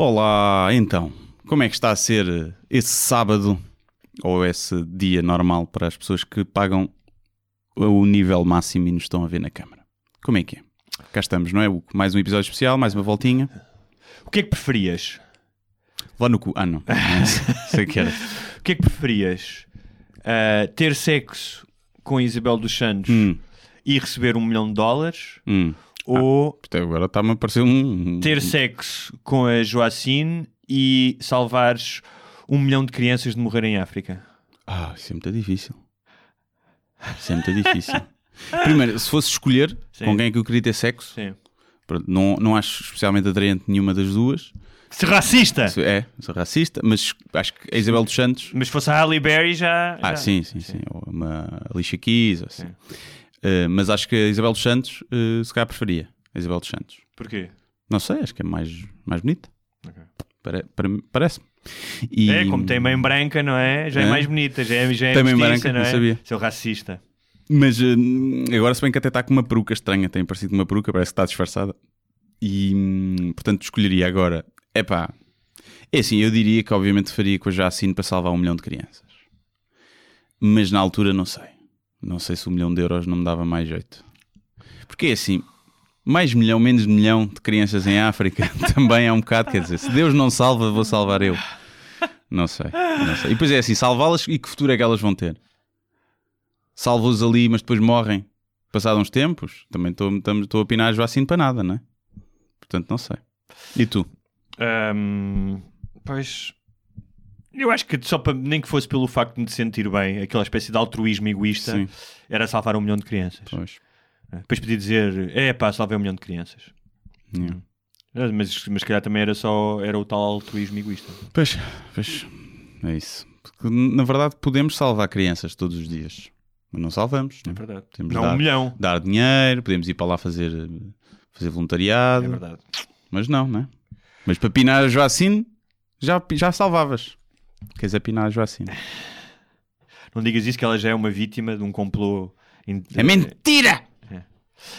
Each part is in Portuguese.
Olá, então, como é que está a ser esse sábado ou esse dia normal para as pessoas que pagam o nível máximo e nos estão a ver na câmara? Como é que é? Cá estamos, não é? Mais um episódio especial, mais uma voltinha. O que é que preferias? Lá no cu. Ah, não. sei o que era. O que é que preferias? Uh, ter sexo com Isabel dos Santos Hum, e receber um milhão de dólares? hum. Ou Até agora está-me a parecer um. ter sexo com a Joacine e salvares um milhão de crianças de morrer em África? Ah, isso é muito difícil. Isso é muito difícil. Primeiro, se fosse escolher Sim. com quem é que eu queria ter sexo, Sim. não, não acho especialmente atraente nenhuma das duas. Se racista! É, sou racista, mas acho que a Isabel dos Santos. Mas se fosse a Halle Berry já... Ah, já- sim, sim, sim. Ou uma Alicia Keys, assim. Eh, mas acho que a Isabel dos Santos, eh, se calhar preferia. A Isabel dos Santos. Porquê? Não sei, acho que é mais, mais bonita. Ok. Pare- para mim- Parece-me. E- É, como tem mãe branca, não é? Já é, É? mais bonita, já é, já é Tem mãe branca, não não é? sabia. Seu racista. Mas eh, agora, se bem que até está com uma peruca estranha, tem parecido uma peruca, parece que está disfarçada. E hum, portanto, escolheria agora. É pá, é assim, eu diria que obviamente faria com a Jacine para salvar um milhão de crianças. Mas na altura não sei. Não sei se um milhão de euros não me dava mais jeito. Porque é assim, mais milhão, menos milhão de crianças em África também é um bocado, quer dizer, se Deus não salva, vou salvar eu. Não sei, não sei. E depois é assim, salvá-las e que futuro é que elas vão ter? Salvo-os ali, mas depois morrem. Passado uns tempos, também estou a pinar a Joacine para nada, não é? Portanto, não sei. E tu? Ahm, pois. Eu acho que só para, nem que fosse pelo facto de me sentir bem, aquela espécie de altruísmo egoísta, Sim, era salvar um milhão de crianças. pois. Depois podia dizer, é pá, salvei um milhão de crianças. Yeah. Ah, Mas, mas se calhar também era só era o tal altruísmo egoísta. Pois, pois, é isso. Porque, na verdade, podemos salvar crianças todos os dias, mas não salvamos. É Não é? verdade. Não dar, um milhão. dar dinheiro, podemos ir para lá fazer, fazer voluntariado, É verdade. mas não, não é? Mas para pinar a Joacine, já, já salvavas. Queres a pinar a Joacine? Não digas isso que ela já é uma vítima de um complô. É mentira!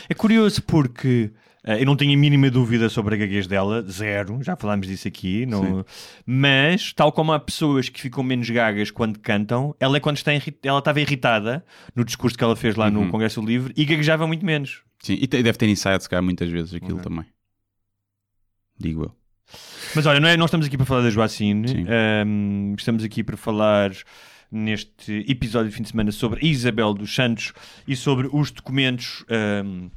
É curioso porque eh, eu não tenho a mínima dúvida sobre a gaguez dela, zero, já falámos disso aqui, não... mas tal como há pessoas que ficam menos gagas quando cantam, ela é quando está irri- ela estava irritada no discurso que ela fez lá no Congresso Livre e gaguejava muito menos. Sim, e deve ter ensaiado, se calhar, muitas vezes aquilo Ok. também. Digo eu. Mas olha, não é, nós estamos aqui para falar da Joacine, Sim. ehm, estamos aqui para falar neste episódio de fim de semana sobre Isabel dos Santos e sobre os documentos ehm,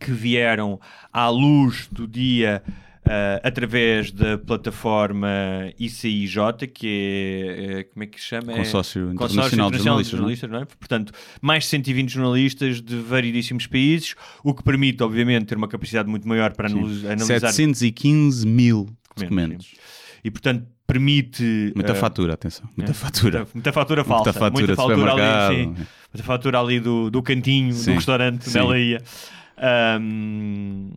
que vieram à luz do dia eh, através da plataforma ICIJ, que é, eh, como é que se chama? É- Consórcio Consórcio Internacional de Internacional Jornalistas, não é? não é? Portanto, mais de 120 jornalistas de variedíssimos países, o que permite, obviamente, ter uma capacidade muito maior para analis- analisar 715 mil documentos. e portanto permite Muita eh, fatura, atenção. Muita é, fatura. muita, muita fatura falsa Muita fatura de ali, supermercado. sim, muita fatura ali do, do cantinho Sim, do restaurante sim. onde ela ia Ahm,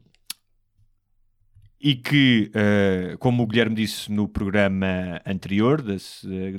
e que, eh, como o Guilherme disse no programa anterior,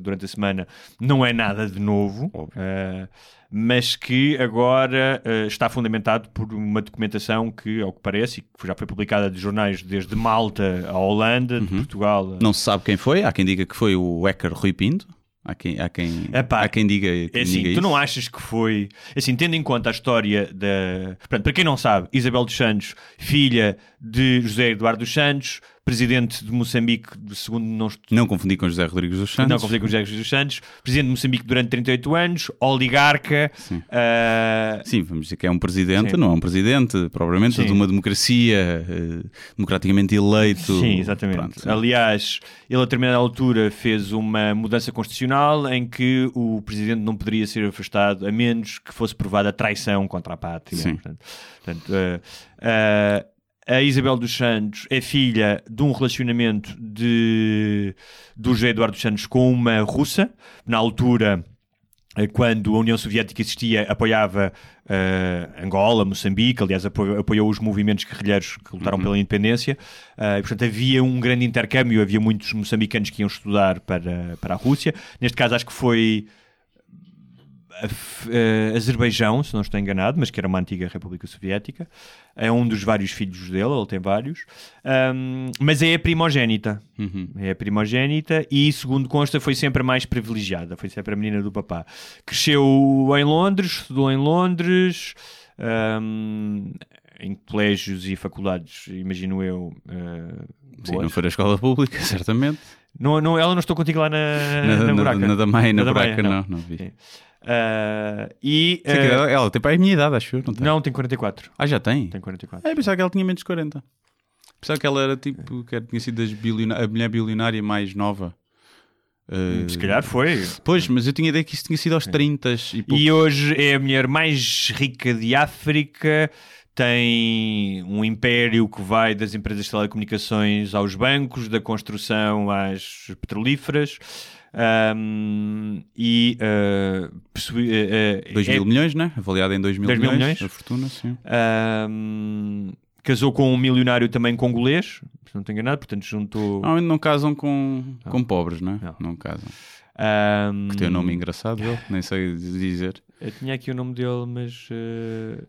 durante a semana, não é nada de novo, eh, mas que agora eh, está fundamentado por uma documentação que, ao que parece, e que já foi publicada de jornais desde Malta à Holanda, de Portugal. Uhum. Não se sabe quem foi. Há quem diga que foi o hacker Rui Pinto. Há quem, há quem, Epá, há quem diga, quem É assim, diga tu isso. não achas que foi. Assim, tendo em conta a história da. Portanto, para quem não sabe, Isabel dos Santos, filha de José Eduardo dos Santos, presidente de Moçambique, segundo não, Não confundi com José Rodrigues dos Santos. não confundi com José dos Santos, presidente de Moçambique durante 38 anos, oligarca. Sim. ah, Sim, vamos dizer que é um presidente, Sim. não é um presidente, propriamente, Sim. de uma democracia eh, democraticamente eleito. Sim, exatamente. Pronto. Aliás, ele a determinada altura fez uma mudança constitucional em que o presidente não poderia ser afastado a menos que fosse provada traição contra a pátria. Sim. Portanto, portanto, eh, a Isabel dos Santos é filha de um relacionamento de, do José Eduardo dos Santos com uma russa. Na altura, eh, quando a União Soviética existia, apoiava eh, Angola, Moçambique, aliás, apoiou, apoiou os movimentos guerrilheiros que lutaram pela independência. Eh, e, portanto, havia um grande intercâmbio, havia muitos moçambicanos que iam estudar para, para a Rússia. Neste caso, acho que foi uh, Azerbaijão, se não estou enganado, mas que era uma antiga República Soviética. É um dos vários filhos dele, ele tem vários. Um, mas é a primogênita. Uhum. É a primogênita e, segundo consta, foi sempre a mais privilegiada. Foi sempre a menina do papá. Cresceu em Londres, estudou em Londres. Um, em colégios e faculdades, imagino eu. Uh, Sim, não foi a escola pública, certamente. Não, não, ela não estou contigo lá na, na, na, buraca. Na, na da mãe, na, na buraca, não, não, não vi. Uh, e, uh, ela, ela tem para a minha idade, acho eu, não tem? Não, tem 44. Ah, já tem? Tem 44. É, pensava que ela tinha menos de 40. Pensava que ela era tipo, que tinha sido a mulher bilionária mais nova. Uh, Se calhar foi. Pois, mas eu tinha ideia que isso tinha sido aos 30 e, e hoje é a mulher mais rica de África tem um império que vai das empresas de telecomunicações aos bancos, da construção às petrolíferas. Um, e uh, uh, 2 mil é, milhões, né? Avaliado em 2 mil, milhões, milhões. A fortuna, sim. Um, casou com um milionário também congolês, se não estou enganado, portanto juntou. Não, não casam com, não. com pobres, né? não. não casam. Um, que tem um nome engraçado, ele, nem sei dizer. Eu tinha aqui o nome dele, mas. Uh...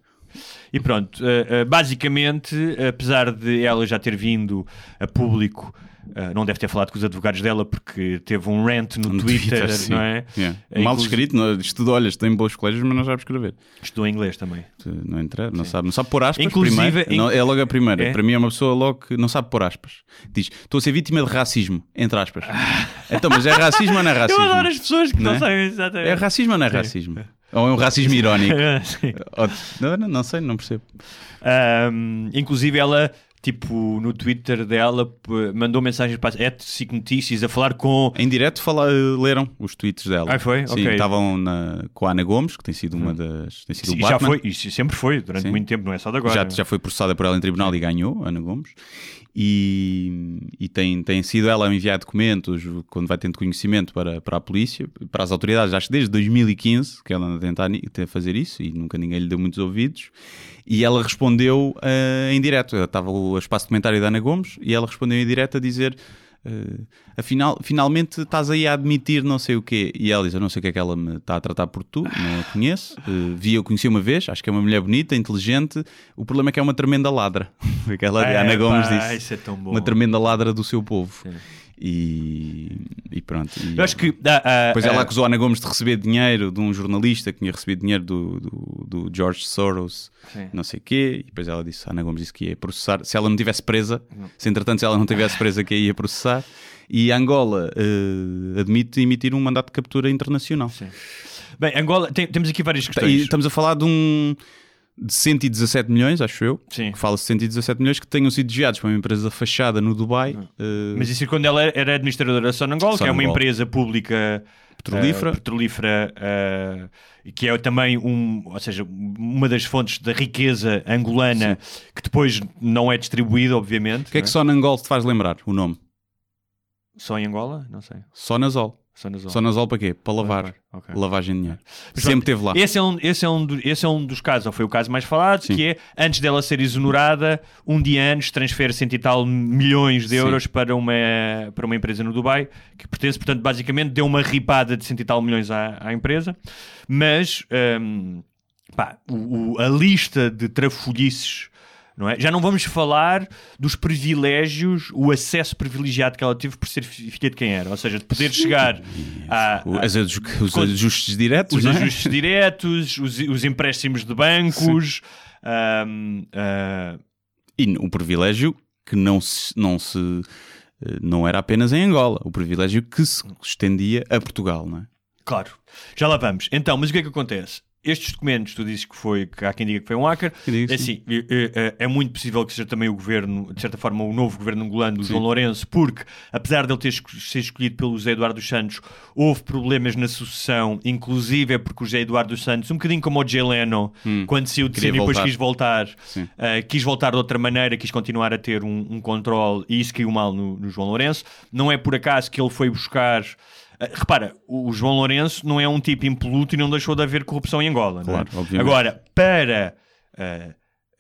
E pronto, uh, uh, basicamente, apesar de ela já ter vindo a público, uh, não deve ter falado com os advogados dela porque teve um rant no, no Twitter, Twitter não é? Yeah. Mal escrito, não, estudou, olha, tem bons colégios, mas não sabe escrever. Estudou inglês também. Não entra, não sabe, não sabe pôr aspas Inclusive, primeiro. Não, é logo a primeira. É? Para mim é uma pessoa logo que não sabe pôr aspas. Diz, estou a ser vítima de racismo, entre aspas. então, mas é racismo ou não é racismo? Eu adoro as pessoas que não, não é? sabem exatamente. É racismo ou não é racismo? Ou é um racismo irónico? não, não, não, sei, não percebo. Um, inclusive, ela, tipo, no Twitter dela, mandou mensagens para a SIC Notícias a falar com. Em direto fala, leram os tweets dela. Ah, foi? Sim, okay. estavam na, com a Ana Gomes, que tem sido uma hum. das. Tem sido Sim, já foi, e sempre foi, durante Sim. muito tempo, não é só de agora. Já, já foi processada por ela em tribunal e ganhou, Ana Gomes e, e tem, tem sido ela a enviar documentos quando vai tendo conhecimento para, para a polícia, para as autoridades, acho que desde 2015 que ela anda a tentar, tentar fazer isso e nunca ninguém lhe deu muitos ouvidos. E ela respondeu uh, em direto. Estava o espaço documentário da Ana Gomes e ela respondeu em direto a dizer Uh, afinal, finalmente estás aí a admitir não sei o quê. E ela diz: Eu não sei o que é que ela me está a tratar por tu, não a conheço. Uh, vi, eu conheci uma vez, acho que é uma mulher bonita, inteligente. O problema é que é uma tremenda ladra. Aquela é, Ana Gomes pá, disse: é Uma tremenda ladra do seu povo. Sim. E, e, pronto. E, eu acho que. Uh, depois ela acusou a Ana Gomes de receber dinheiro de um jornalista que tinha recebido dinheiro do, do, do George Soros, Sim. não sei o quê. E depois ela disse: a Ana Gomes disse que ia processar. Se ela não tivesse presa, não. se entretanto se ela não tivesse presa, que ia processar. E Angola uh, admite emitir um mandato de captura internacional. Sim. Bem, Angola, tem, temos aqui várias questões. E estamos a falar de um de 117 milhões, acho eu. Sim. Que fala-se 117 milhões que tenham sido desviados para uma empresa fachada no Dubai. Uh... Mas isso é quando ela era administradora da Sonangol, que é uma empresa pública petrolífera, uh, petrolífera uh, que é também um, ou seja, uma das fontes da riqueza angolana Sim. que depois não é distribuída, obviamente. O que é que é? Sonangol te faz lembrar o nome? Só em Angola? Não sei. Sonazol. Sonazol. Sonazol para quê? Para lavar. Okay. Lavagem de dinheiro. Mas, Sempre teve lá. Esse é, um, esse, é um, esse é um dos casos, ou foi o caso mais falado, Sim. que é, antes dela ser exonerada, um dia antes transfere cento e tal milhões de euros para uma, para uma empresa no Dubai, que pertence, portanto, basicamente deu uma ripada de cento e tal milhões à, à empresa. Mas, um, pá, o, o, a lista de trafolhices não é? Já não vamos falar dos privilégios, o acesso privilegiado que ela teve por ser filha de quem era, ou seja, de poder chegar a, a, os, os ajustes diretos, os é? ajustes diretos, os, os, empréstimos de bancos. Um, uh... E o privilégio que não se, não se eh, não era apenas em Angola, o privilégio que se estendia a Portugal, não é? Claro, já lá vamos. Então, mas o que é que acontece? Estes documentos, tu dizes que foi, que há quem diga que foi um hacker, é assim, é, é, é, muito possível que seja também o governo, de certa forma, o novo governo angolano Sim. João Lourenço, porque, apesar de ele ter sido escolhido pelo José Eduardo Santos, houve problemas na sucessão, inclusive é porque o José Eduardo Santos, um bocadinho como o Jay Leno, hum. quando saiu de cima e depois quis voltar, uh, quis voltar de outra maneira, quis continuar a ter um, um controle, e isso caiu mal no, no João Lourenço. Não é por acaso que ele foi buscar repara, o João Lourenço não é um tipo impoluto e não deixou de haver corrupção em Angola. É? Claro, é? Agora, para uh,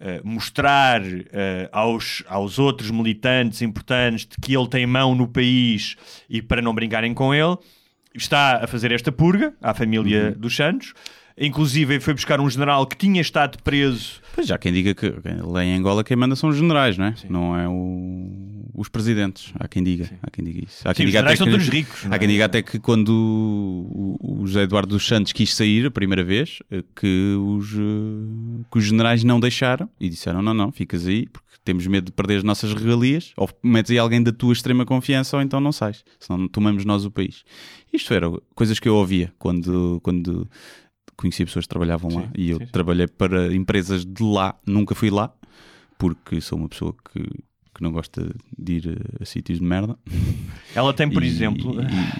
uh, mostrar uh, aos, aos outros militantes importantes de que ele tem mão no país e para não brincarem com ele, está a fazer esta purga à família uhum. dos Santos. inclusive foi buscar um general que tinha estado preso. Pois já quem diga que lá em Angola quem manda são os generais, não é? Não é o, os presidentes. Há quem diga. Há quem diga isso. Há quem Sim, os diga generais são que, todos ricos. Há é? quem diga até que quando o, o José Eduardo dos Santos quis sair a primeira vez, eh, que os, eh, que os generais não deixaram e disseram: não, não, ficas aí, porque temos medo de perder as nossas regalias, ou metes aí alguém da tua extrema confiança, ou então não sais, senão tomamos nós o país. Isto eram coisas que eu ouvia quando, quando conhecia pessoas que trabalhavam lá Sim, e eu sim, sim. trabalhei para empresas de lá, nunca fui lá, porque sou uma pessoa que, que não gosta de ir a, a sítios de merda. Ela tem, por E- exemplo.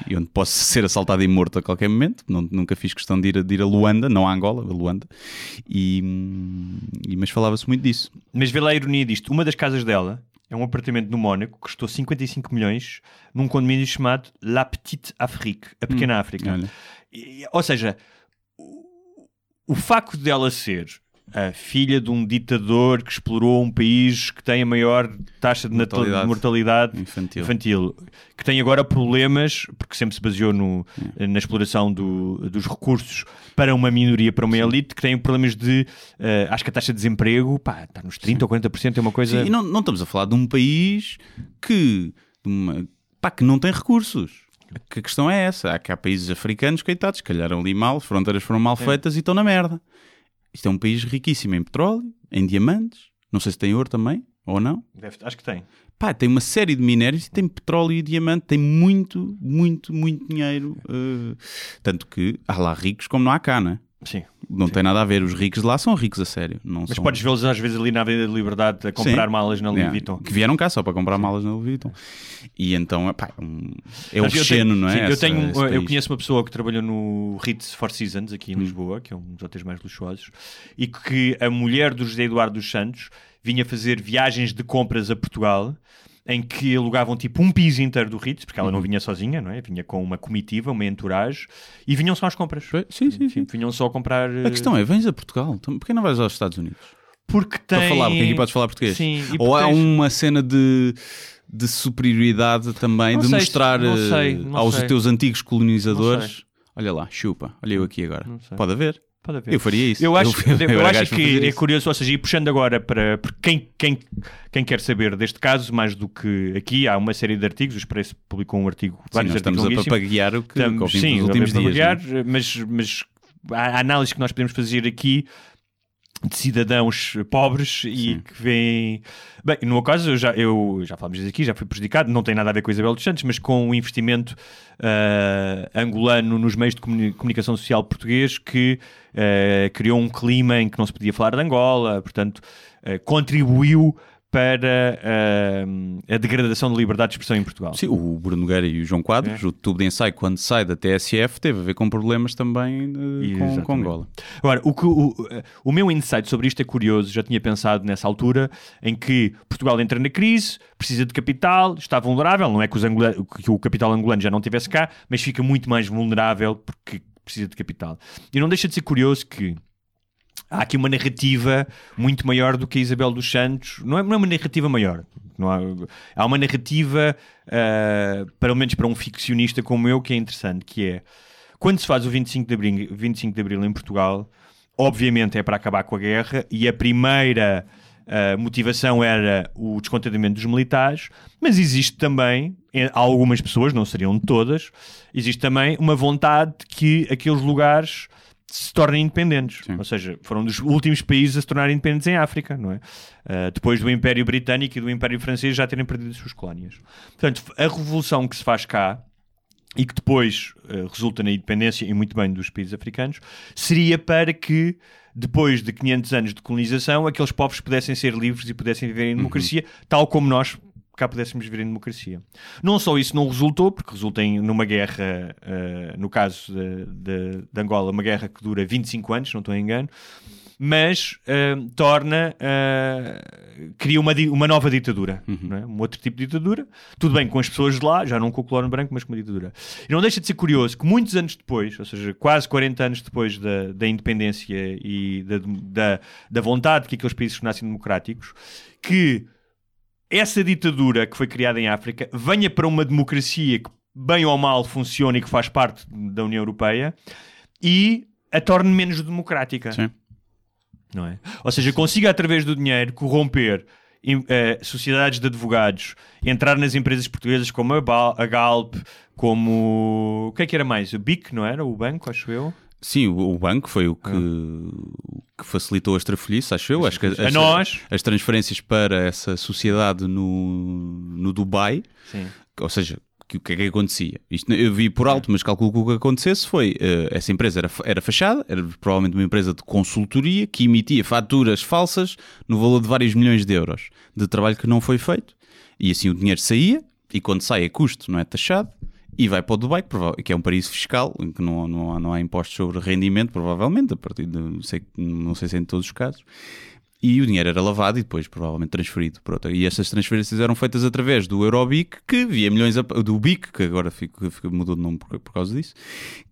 E, e onde posso ser assaltado e morto a qualquer momento. Não- nunca fiz questão de ir, a- de ir a Luanda, não a Angola, a Luanda. E, hum, e- mas falava-se muito disso. Mas vê lá a ironia disto. Uma das casas dela é um apartamento no Mónaco que custou 55 milhões num condomínio chamado La Petite Afrique, a Pequena África. Olha. Ou seja, o facto dela ser a filha de um ditador que explorou um país que tem a maior taxa de Mortalidade. de mortalidade Infantil. infantil, que tem agora problemas, porque sempre se baseou no- na exploração do- dos recursos para uma minoria, para uma elite, que tem problemas de. eh, acho que a taxa de desemprego pá, está nos 30% ou 40%, é uma coisa. Sim, e não, não estamos a falar de um país que, uma- pá, que não tem recursos. Que a questão é essa. Há cá países africanos, coitados, calharam ali mal, as fronteiras foram mal feitas e estão na merda. Isto é um país riquíssimo em petróleo, em diamantes, não sei se tem ouro também, ou não. Deve- acho que tem. Pá, tem uma série de minérios e tem petróleo e diamante, tem muito, muito, muito dinheiro. eh, tanto que há lá ricos como não há cá, né? Sim. Não tem nada a ver. Os ricos de lá são ricos a sério. Não Mas são... podes vê-los às vezes ali na Avenida da Liberdade a comprar Sim. malas na Louis Vuitton. Que vieram cá só para comprar malas na Louis Vuitton. E então, epá, é um, é eu cheno, tenho- não é? sim, eu, Essa- tenho, esse eu conheço uma pessoa que trabalhou no Ritz Four Seasons aqui em Hum. Lisboa, que é um dos hotéis mais luxuosos, e que a mulher do José Eduardo dos Santos vinha fazer viagens de compras a Portugal em que alugavam tipo um piso inteiro do Ritz, porque ela Uhum. não vinha sozinha, não é? Vinha com uma comitiva, uma entourage, e vinham só às compras. Sim, sim, sim. Vinham só a comprar. A questão é, vens a Portugal, então, porquê não vais aos Estados Unidos? porque tem. Para falar, porque aqui podes falar português. Sim, e Ou há porque tens- uma cena de, de superioridade também, Não de sei, mostrar não eh, sei, não aos sei. teus antigos colonizadores. Olha lá, chupa, olha eu aqui agora. Pode haver. Pode haver. Eu faria isso. Eu acho, eu, era acho gajo para que é curioso, ou seja, e puxando agora para, quem, quem, quem quer saber deste caso, mais do que aqui, há uma série de artigos, o Expresso publicou um artigo, Sim, vários nós estamos a artigos papaguear o que, Estamos- sim, nos últimos dias. papaguear, não é? mas, mas a análise que nós podemos fazer aqui de cidadãos pobres e Sim. que vêm. Bem, no meu caso, eu já, eu já falamos disso aqui, já fui prejudicado, não tem nada a ver com a Isabel dos Santos, mas com o investimento ah, angolano nos meios de comuni- comunicação social português que ah, criou um clima em que não se podia falar de Angola, portanto, ah, contribuiu para ah, a degradação da liberdade de expressão em Portugal. Sim, o Bruno Nogueira e o João Quadros, É. o tubo de ensaio, quando sai da TSF, teve a ver com problemas também eh, com, com Angola. Agora, o, que, o, o meu insight sobre isto é curioso. Já tinha pensado nessa altura em que Portugal entra na crise, precisa de capital, está vulnerável. Não é que, angula- que o capital angolano já não estivesse cá, mas fica muito mais vulnerável porque precisa de capital. E não deixa de ser curioso que há aqui uma narrativa muito maior do que a Isabel dos Santos. Não é, não é uma narrativa maior. Não há, há uma narrativa, ah, pelo menos para um ficcionista como eu, que é interessante, que é quando se faz o 25 de Abril, 25 de Abril em Portugal, obviamente é para acabar com a guerra e a primeira ah, motivação era o descontentamento dos militares, mas existe também, em algumas pessoas, não seriam todas, existe também uma vontade de que aqueles lugares se tornem independentes. Sim. Ou seja, foram dos últimos países a se tornarem independentes em África, não é? Ah, depois do Império Britânico e do Império Francês já terem perdido as suas colónias. Portanto, a revolução que se faz cá e que depois eh, resulta na independência e muito bem dos países africanos, seria para que depois de 500 anos de colonização, aqueles povos pudessem ser livres e pudessem viver em democracia, tal como nós cá pudéssemos viver em democracia. Não só isso não resultou, porque resulta em, numa guerra, eh, no caso de, de- de Angola, uma guerra que dura 25 anos, se não estou em engano, mas eh, torna, eh, cria uma, uma nova ditadura, não é? um outro tipo de ditadura. Tudo bem com as pessoas de lá, já não com o colónia branco, mas com uma ditadura. E não deixa de ser curioso que muitos anos depois, ou seja, quase 40 anos depois da, da independência e da, da, da vontade que aqueles países tornassem democráticos, que essa ditadura que foi criada em África venha para uma democracia que, bem ou mal, funciona e que faz parte da União Europeia e a torne menos democrática. Sim. Não é? Ou seja, consiga através do dinheiro corromper eh, sociedades de advogados, entrar nas empresas portuguesas como a, Ba- a Galp, como. O que é que era mais? O BIC, não era? O banco, acho eu. Sim, o, banco foi o que, o que facilitou as trafolhices, acho eu. Acho que as, A nós. as transferências para essa sociedade no, no Dubai, Sim. ou seja, o que é que acontecia? Isto eu vi por alto, mas calculo que o que acontecesse foi eh, essa empresa era, era fachada, era provavelmente uma empresa de consultoria que emitia faturas falsas no valor de vários milhões de euros de trabalho que não foi feito, e assim o dinheiro saía, e quando sai a custo, não é taxado. E vai para o Dubai, que é um paraíso fiscal, em que não, não, há, não há impostos sobre rendimento, provavelmente, a partir de, não sei, não sei se é em todos os casos. E o dinheiro era lavado e depois provavelmente transferido para outra. E essas transferências eram feitas através do Eurobic, que via milhões a, do BIC, que agora fico, fico- mudou de nome por, por causa disso,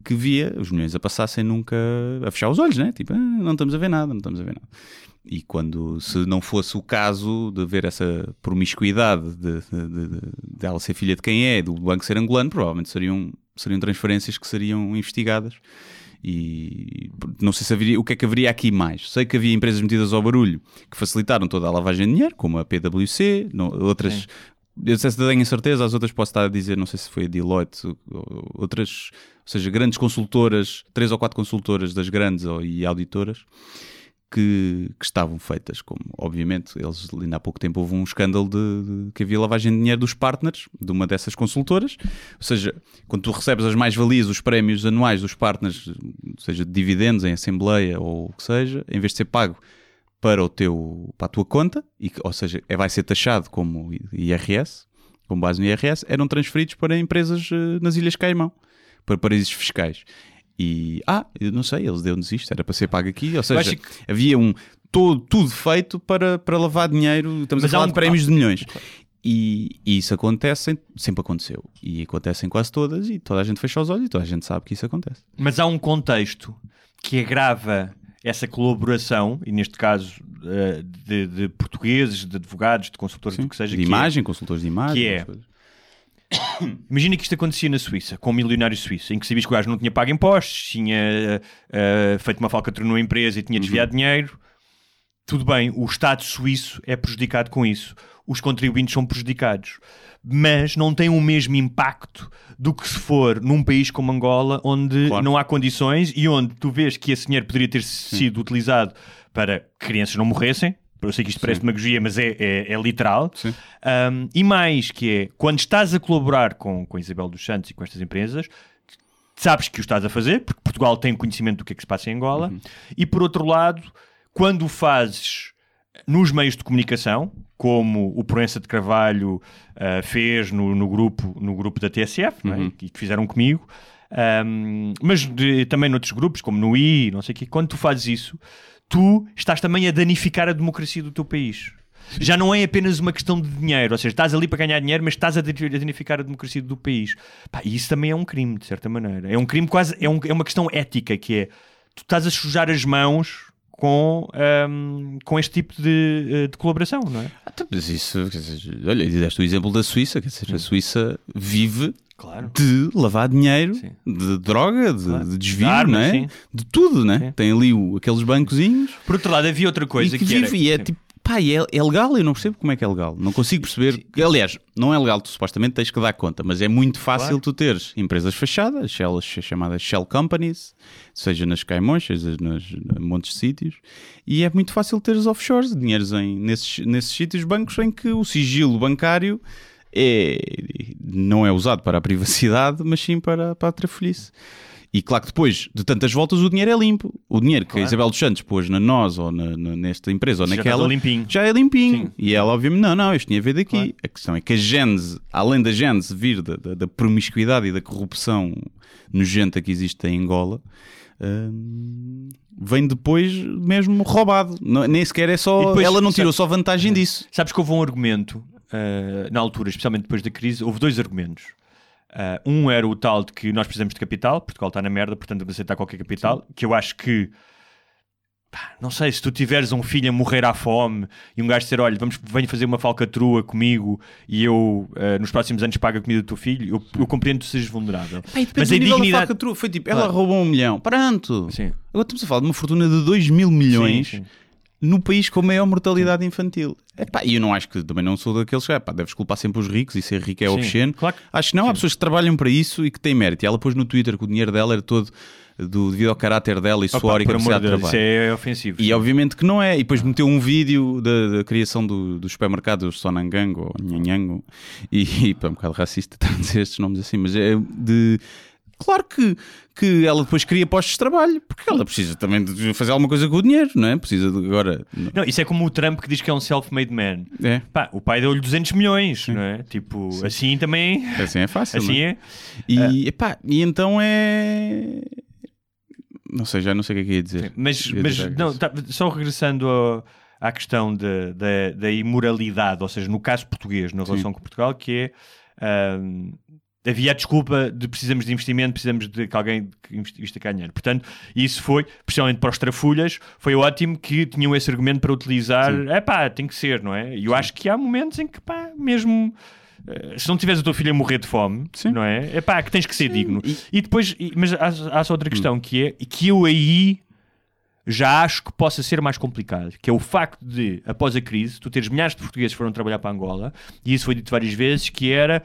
que via os milhões a passar sem nunca a fechar os olhos, né? Tipo, ah, não estamos a ver nada, não estamos a ver nada. E quando, se não fosse o caso de ver essa promiscuidade de, de, de- de- ela ser filha de quem é, do banco ser angolano, provavelmente seriam, seriam transferências que seriam investigadas. E não sei se haveria, o que é que haveria aqui mais. Sei que havia empresas metidas ao barulho que facilitaram toda a lavagem de dinheiro, como a PwC, não- outras. Sim. Eu sei se tenho certeza, as outras posso estar a dizer, não sei se foi a Deloitte, ou- ou outras, ou seja, grandes consultoras, três ou quatro consultoras das grandes ou- e auditoras, que, que estavam feitas, como obviamente eles ainda há pouco tempo houve um escândalo de, de- que havia lavagem de dinheiro dos partners de uma dessas consultoras, ou seja, quando tu recebes as mais-valias, os prémios anuais dos partners, seja de dividendos em assembleia ou o que seja, em vez de ser pago para o teu para a tua conta, e, ou seja, é, vai ser taxado como IRS, com base no IRS, eram transferidos para empresas eh, nas Ilhas Caimão, para paraísos fiscais. E, ah, eu não sei, eles deu-nos isto, era para ser pago aqui, ou seja, que- havia um todo, tudo feito para, para lavar dinheiro, estamos Mas a falar um- de prémios de milhões. E, e isso acontece, em- sempre aconteceu. E acontece em quase todas, e toda a gente fecha os olhos e toda a gente sabe que isso acontece. Mas há um contexto que agrava essa colaboração, e neste caso eh, de, de portugueses, de advogados, de consultores, do que seja, de que é- imagem, consultores de imagem. que é- coisas. Imagina que isto acontecia na Suíça, com um milionário suíço, em que sabias que o gajo não tinha pago impostos, tinha eh, feito uma falcatrua numa empresa e tinha desviado dinheiro. Tudo bem, o Estado suíço é prejudicado com isso. Os contribuintes são prejudicados. Mas não tem o mesmo impacto do que se for num país como Angola, onde Claro. não há condições e onde tu vês que esse dinheiro poderia ter sido utilizado para que crianças não morressem. Eu sei que isto parece demagogia, mas é, é, é literal. Sim. Um, e mais que é, quando estás a colaborar com, com a Isabel dos Santos e com estas empresas, sabes que o estás a fazer, porque Portugal tem conhecimento do que é que se passa em Angola, Uhum. e por outro lado, quando o fazes nos meios de comunicação, como o Proença de Carvalho ah, fez no, no grupo, no grupo da TSF, é? Uhum. e que fizeram comigo, um, mas de- também noutros grupos, como no I, não sei o quê, quando tu fazes isso, tu estás também a danificar a democracia do teu país. Já não é apenas uma questão de dinheiro, ou seja, estás ali para ganhar dinheiro, mas estás a dani- a danificar a democracia do país. Pá, e isso também é um crime, de certa maneira. É um crime quase, é, um- é uma questão ética, que é, tu estás a sujar as mãos com, ahm, com este tipo de, eh, de colaboração, não é? Ah, mas isso, olha, deste o exemplo da Suíça, quer dizer, a Suíça vive Claro. de lavar dinheiro, Sim. de droga, de, Claro. de desvio, De armas, é? De tudo, né? Sim. Tem ali o- aqueles bancozinhos Por outro lado, havia outra coisa e que que era... e é Sim. tipo, pá, é, é legal, eu não percebo como é que é legal. Não consigo perceber. Aliás, não é legal, tu supostamente tens que dar conta, mas é muito fácil Claro. tu teres empresas fechadas, shell, chamadas shell companies, seja nas Caimões, seja em montes de sítios, e é muito fácil teres offshores, dinheiros em, nesses, nesses sítios, bancos em que o sigilo bancário é, não é usado para a privacidade, mas sim para, para a trafolhice. E claro que depois de tantas voltas o dinheiro é limpo. O dinheiro que a Claro. Isabel dos Santos pôs na nós ou na- na- nesta empresa ou Já naquela já é limpinho. Sim. E ela, obviamente, não, não, isto tinha a ver daqui. Claro. A questão é que a gênese, além da gênese vir da, da, da promiscuidade e da corrupção nojenta que existe em Angola, hum, vem depois mesmo roubado. Não- nem sequer é só. depois, ela não tirou só vantagem disso. Sabes que houve um argumento ah, na altura, especialmente depois da crise, houve dois argumentos. Ah, um era o tal de que nós precisamos de capital, Portugal está na merda, portanto vamos aceitar qualquer capital, que eu acho que pá, não sei, se tu tiveres um filho a morrer à fome e um gajo dizer, olha, vamos, venho fazer uma falcatrua comigo e eu uh, nos próximos anos pago a comida do teu filho, eu, eu compreendo que tu sejas vulnerável. Pai, Mas a dignidade... Foi tipo, ela roubou um milhão, pronto. Sim. Agora estamos a falar de uma fortuna de 2 mil milhões. Sim, sim no país com maior mortalidade infantil. Epá, e eu não acho que também não sou daqueles que epá, deves culpar sempre os ricos e ser rico é Sim, obsceno. Claro. Acho que não, Sim. há pessoas que trabalham para isso e que têm mérito. E ela pôs no Twitter que o dinheiro dela era todo do, devido ao caráter dela e Opa, suor e capacidade de trabalho. Isso é ofensivo. E sim. obviamente que não é. E depois meteu um vídeo da, da criação do, do supermercado Sonangango ou Nhanhango e, e é um bocado racista estar a dizer estes nomes assim, mas é de Claro que, que ela depois cria postos de trabalho, porque ela precisa também de fazer alguma coisa com o dinheiro, não é? Precisa de agora. Não, isso é como o Trump que diz que é um self-made man. É. Pá, o pai deu-lhe 200 milhões, Sim. não é? Tipo, Sim. assim também. Assim é fácil. Assim é. é. E, uh... epá, e então é. Não sei, já não sei o que é que ia dizer. Sim, mas, mas não, tá, só regressando ao, à questão de, de, da imoralidade, ou seja, no caso português, na relação com Portugal, que é. Uh, havia a desculpa de precisamos de investimento, precisamos de que alguém que invista cá dinheiro. Portanto, isso foi, principalmente para os trafulhas, foi ótimo que tinham esse argumento para utilizar. É pá, tem que ser, não é? E eu Sim. acho que há momentos em que, pá, mesmo eh, se não tiveres a tua filha a morrer de fome, Sim. não é? É pá, que tens que ser Sim. digno. E, e depois, e, mas há, há só outra hum. questão hum. que é que eu aí já acho que possa ser mais complicado, que é o facto de, após a crise, tu teres milhares de portugueses que foram trabalhar para Angola, e isso foi dito várias vezes, que era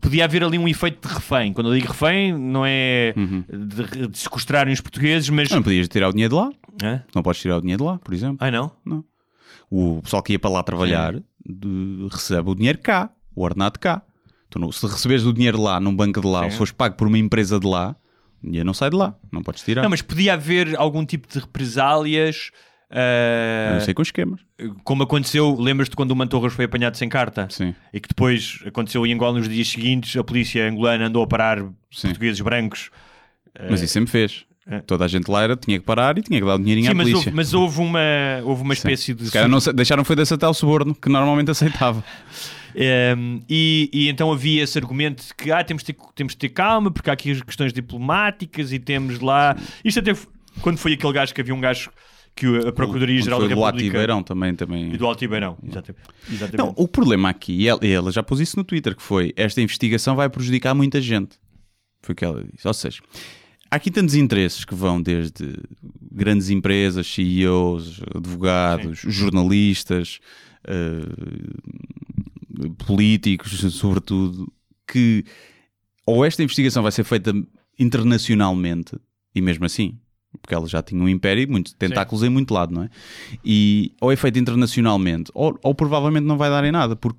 podia haver ali um efeito de refém. Quando eu digo refém, não é uhum. de, de sequestrarem os portugueses, mas. Não podias tirar o dinheiro de lá. Hã? Não podes tirar o dinheiro de lá, por exemplo. Ah, não? Não. O pessoal que ia para lá trabalhar de, recebe o dinheiro cá, o ordenado cá. Não, se receberes o dinheiro lá, num banco de lá, Sim. ou se fores pago por uma empresa de lá, o dinheiro não sai de lá, não podes tirar. Não, mas podia haver algum tipo de represálias Uh, não sei com esquemas. Como aconteceu, lembras-te quando o Mantorras foi apanhado sem carta? Sim. E que depois aconteceu em Angola nos dias seguintes, a polícia angolana andou a parar Sim. portugueses brancos. Mas isso sempre fez. É. Toda a gente lá era, tinha que parar e tinha que dar o dinheirinho Sim, à mas polícia. Houve, mas houve uma, houve uma espécie de. Cara, não, deixaram foi desse até o suborno, que normalmente aceitava. Um, ehm, e, e, então havia esse argumento de que ah, temos, de ter, temos de ter calma, porque há aqui as questões diplomáticas e temos lá. Isto até quando foi aquele gajo que havia um gajo que a Procuradoria-Geral da República... do Altibeirão também, também. E do Altibeirão, exatamente. exatamente. Não, o problema aqui, e ela, ela, já pôs isso no Twitter, que foi, esta investigação vai prejudicar muita gente. Foi o que ela disse. Ou seja, há aqui tantos interesses que vão desde grandes empresas, CEOs, advogados, Sim. jornalistas, uh, políticos, sobretudo, que ou esta investigação vai ser feita internacionalmente, e mesmo assim porque ela já tinha um império e muitos tentáculos Sim. em muito lado, não é? E ou é feito internacionalmente, ou, ou provavelmente não vai dar em nada, porque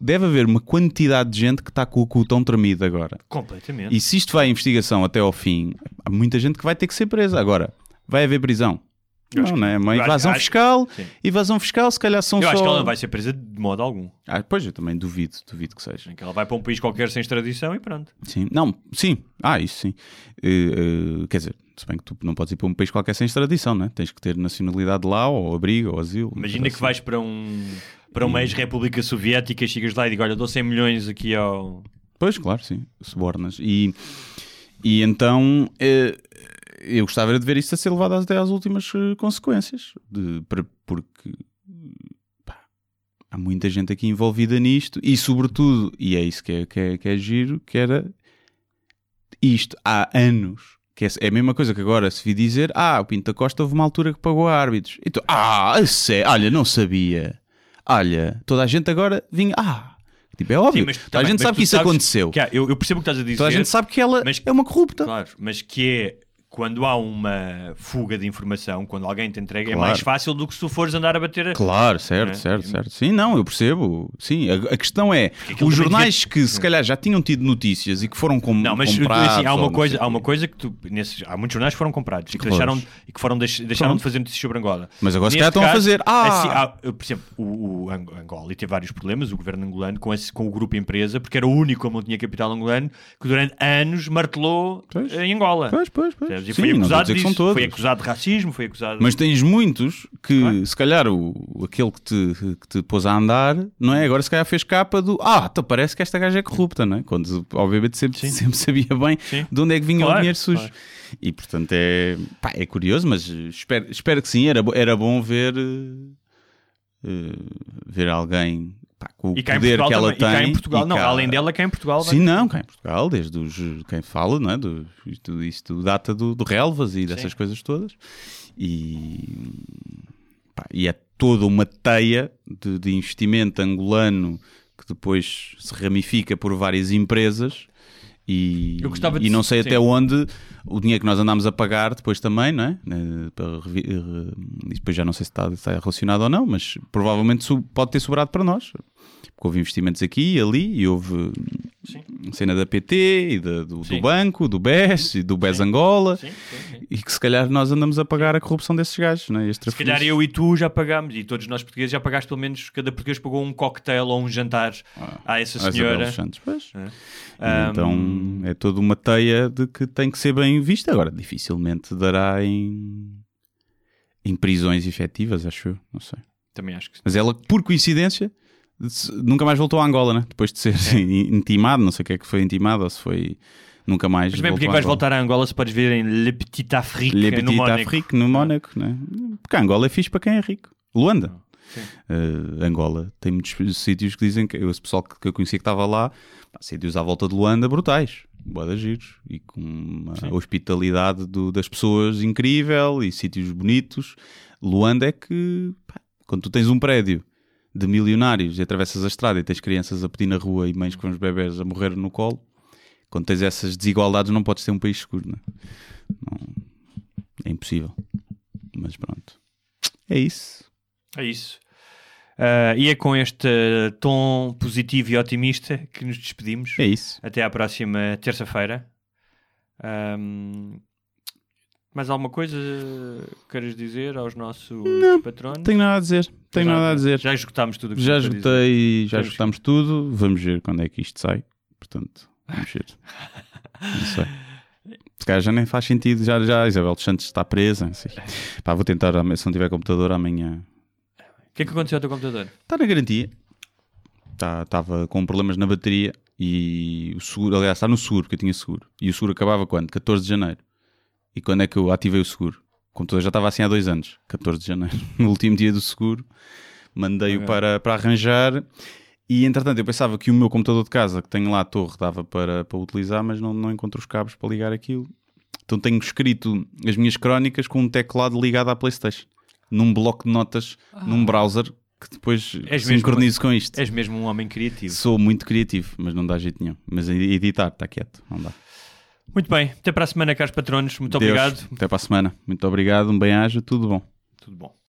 deve haver uma quantidade de gente que está com o cu tão tremido agora. Completamente. E se isto vai à investigação até ao fim, há muita gente que vai ter que ser presa. Agora, vai haver prisão. Eu não, não é? Uma invasão acho, fiscal. Acho, invasão fiscal, se calhar são eu só. Eu acho que ela não vai ser presa de modo algum. Ah, pois, eu também duvido, duvido que seja. Que ela vai para um país qualquer sem extradição e pronto. Sim, não, sim. Ah, isso sim. Uh, uh, quer dizer, se bem que tu não podes ir para um país qualquer sem extradição, não é? Tens que ter nacionalidade lá, ou abrigo, ou asilo. Imagina que assim. vais para um para uma ex-república soviética, chegas lá e digo, olha, dou 100 milhões aqui ao... Pois, claro, sim, subornas. E, e então eh, eu gostava de ver isto a ser levado até às últimas eh, consequências, de, porque pá, há muita gente aqui envolvida nisto e sobretudo, e é isso que é, que é, que é giro, que era isto há anos que é, é a mesma coisa que agora se vi dizer: Ah, o Pinto da Costa houve uma altura que pagou árbitros. Então, ah, sei, olha, não sabia. Olha, toda a gente agora vinha. Ah, Tipo, é óbvio. Sim, mas, toda a gente sabe que isso aconteceu. Que eu, eu, percebo o que estás a dizer. Toda a gente sabe que ela mas, é uma corrupta. Claro, mas que é quando há uma fuga de informação, quando alguém te entrega, claro. é mais fácil do que se tu fores andar a bater. A... Claro, certo, é? certo, certo. Sim, não, eu percebo. Sim, a, a questão é os jornais devia... que se calhar já tinham tido notícias e que foram com, não, mas, comprados. Assim, há uma coisa, há uma coisa que tu nesses, há muitos jornais que foram comprados e que deixaram e que foram deix, deixaram de fazer notícias sobre Angola. Mas agora se calhar estão a fazer. Ah, assim, há, por exemplo, o, o Angola teve vários problemas, o governo angolano com esse com o grupo empresa, porque era o único como não tinha capital angolano que durante anos martelou pois. em Angola. Pois, pois, pois. Mas Sim, foi acusado dizer disso. Foi acusado de racismo, foi acusado. Mas tens muitos que, Claro. se calhar, o, aquele que te, que te pôs a andar, não é? Agora, se calhar, fez capa do Ah, então parece que esta gaja é corrupta, não é? Quando, obviamente, sempre, Sim. sempre sabia bem Sim. de onde é que vinha o Claro, dinheiro sujo. claro. E, portanto, é, pá, é curioso, mas espero, espero que sim. Era, era bom ver, eh, ver alguém pá, com o E cá poder Portugal que ela também. E cá tem. em Portugal, não, cá- além dela, cá em Portugal. vai- Sim, não, cá em Portugal, desde os, quem fala, não é? Do, isto, isto data do, do Relvas e dessas Sim. coisas todas. E, pá, e é toda uma teia de, de investimento angolano que depois se ramifica por várias empresas. E, e não sei sim. até onde o dinheiro que nós andámos a pagar depois também, não é? Eh, eh, e depois já não sei se está, está relacionado ou não, mas provavelmente pode ter sobrado para nós. Porque houve investimentos aqui e ali e houve Sim. cena da PT e da- do, do banco, do BES e do BES Angola Sim, sim, sim. e que se calhar nós andamos a pagar a corrupção desses gajos, não é? Este Se calhar eu e tu já pagámos, e todos nós portugueses já pagaste pelo menos, cada português pagou um cocktail ou um jantar a essa a Isabel senhora. dos Santos, pois. É. Então é toda uma teia de que tem que ser bem vista. Agora, dificilmente dará em, em prisões efetivas, acho eu, não sei. Também acho que sim. Mas ela, por coincidência, nunca mais voltou a Angola, né? Depois de ser intimado, não sei o que é que foi intimado, ou se foi nunca mais. Mas bem, porque é que vais voltar a Angola se podes ver em Le Petit Afrique Le no Petit Mónaco? Afrique, no Mónaco, né? Porque Angola é fixe para quem é rico. Luanda. Eh, Angola tem muitos sítios que dizem que esse pessoal que, eu conhecia que estava lá, pá, sítios à volta de Luanda brutais, boa giros e com uma Sim. hospitalidade do- das pessoas incrível e sítios bonitos. Luanda é que pá, quando tu tens um prédio de milionários e atravessas a estrada e tens crianças a pedir na rua e mães com os bebés a morrer no colo, quando tens essas desigualdades não podes ter um país seguro, não é? Não- é impossível. Mas pronto, é isso. É isso. Ah, e é com este tom positivo e otimista que nos despedimos. É isso. Até à próxima terça-feira. Ahm, mais alguma coisa queres dizer aos nossos patronos? Tenho nada a dizer. Tenho Já- nada a dizer. Já esgotámos tudo que Já esgotei, já esgotámos tudo. Vamos ver quando é que isto sai. Portanto, vamos ver. Não sei. Se calhar já nem faz sentido. Já, já Isabel dos Santos está presa. não. Pá, vou tentar, se não tiver computador, amanhã. O que é que aconteceu ao teu computador? Está na garantia. Tá- Estava com problemas na bateria e o seguro, aliás, está no seguro, porque eu tinha seguro. E o seguro acabava quando? 14 de janeiro. E quando é que eu ativei o seguro? O computador já estava assim há dois anos, 14 de janeiro. No último dia do seguro, mandei-o para, para arranjar. E entretanto, eu pensava que o meu computador de casa, que tenho lá a torre, dava para, para utilizar, mas não, não encontro os cabos para ligar aquilo. Então tenho escrito as minhas crónicas com um teclado ligado à PlayStation, num bloco de notas, num browser, que depois És mesmo- sincronizo com isto. És mesmo um homem criativo. Sou muito criativo, mas não dá jeito nenhum. Mas editar, está quieto, não dá. Muito bem. Até para a semana, caros patronos. Muito Deus, obrigado. Até para a semana. Muito obrigado, um bem-aja, tudo bom. Tudo bom.